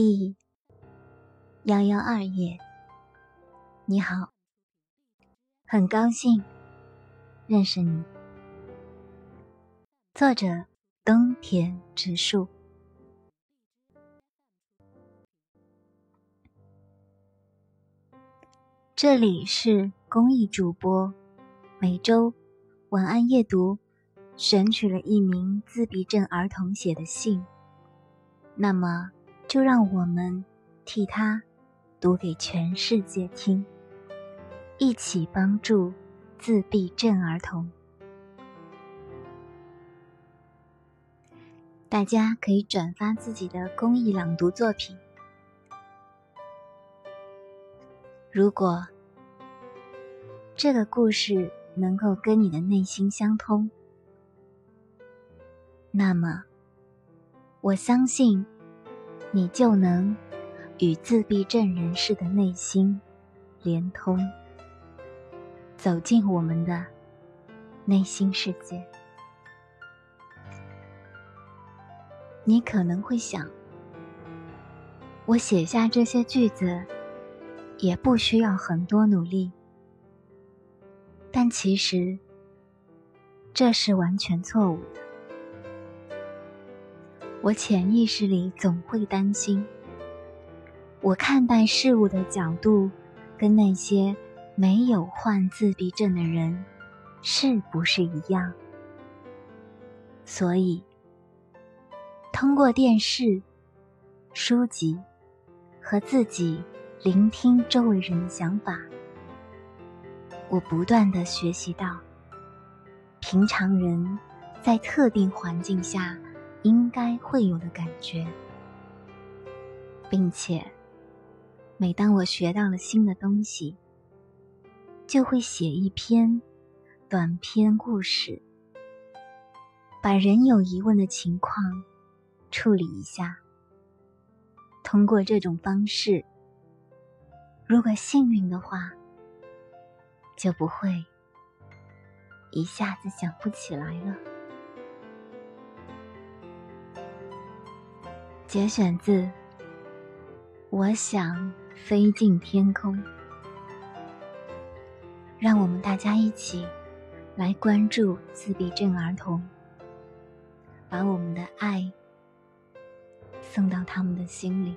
第幺幺二页，你好，很高兴认识你。作者：东田直树。这里是公益主播，每周晚安夜读选取了一名自闭症儿童写的信，那么就让我们替他读给全世界听，一起帮助自闭症儿童。大家可以转发自己的公益朗读作品。如果这个故事能够跟你的内心相通，那么我相信你就能与自闭症人士的内心连通，走进我们的内心世界。你可能会想，我写下这些句子。也不需要很多努力，但其实这是完全错误的。我潜意识里总会担心，我看待事物的角度跟那些没有患自闭症的人是不是一样？所以，通过电视、书籍和自己。聆听周围人的想法，我不断的学习到，平常人在特定环境下应该会有的感觉，并且，每当我学到了新的东西，就会写一篇短篇故事，把人有疑问的情况处理一下，通过这种方式。如果幸运的话，就不会一下子想不起来了。节选自《我想飞进天空》，让我们大家一起来关注自闭症儿童，把我们的爱送到他们的心里。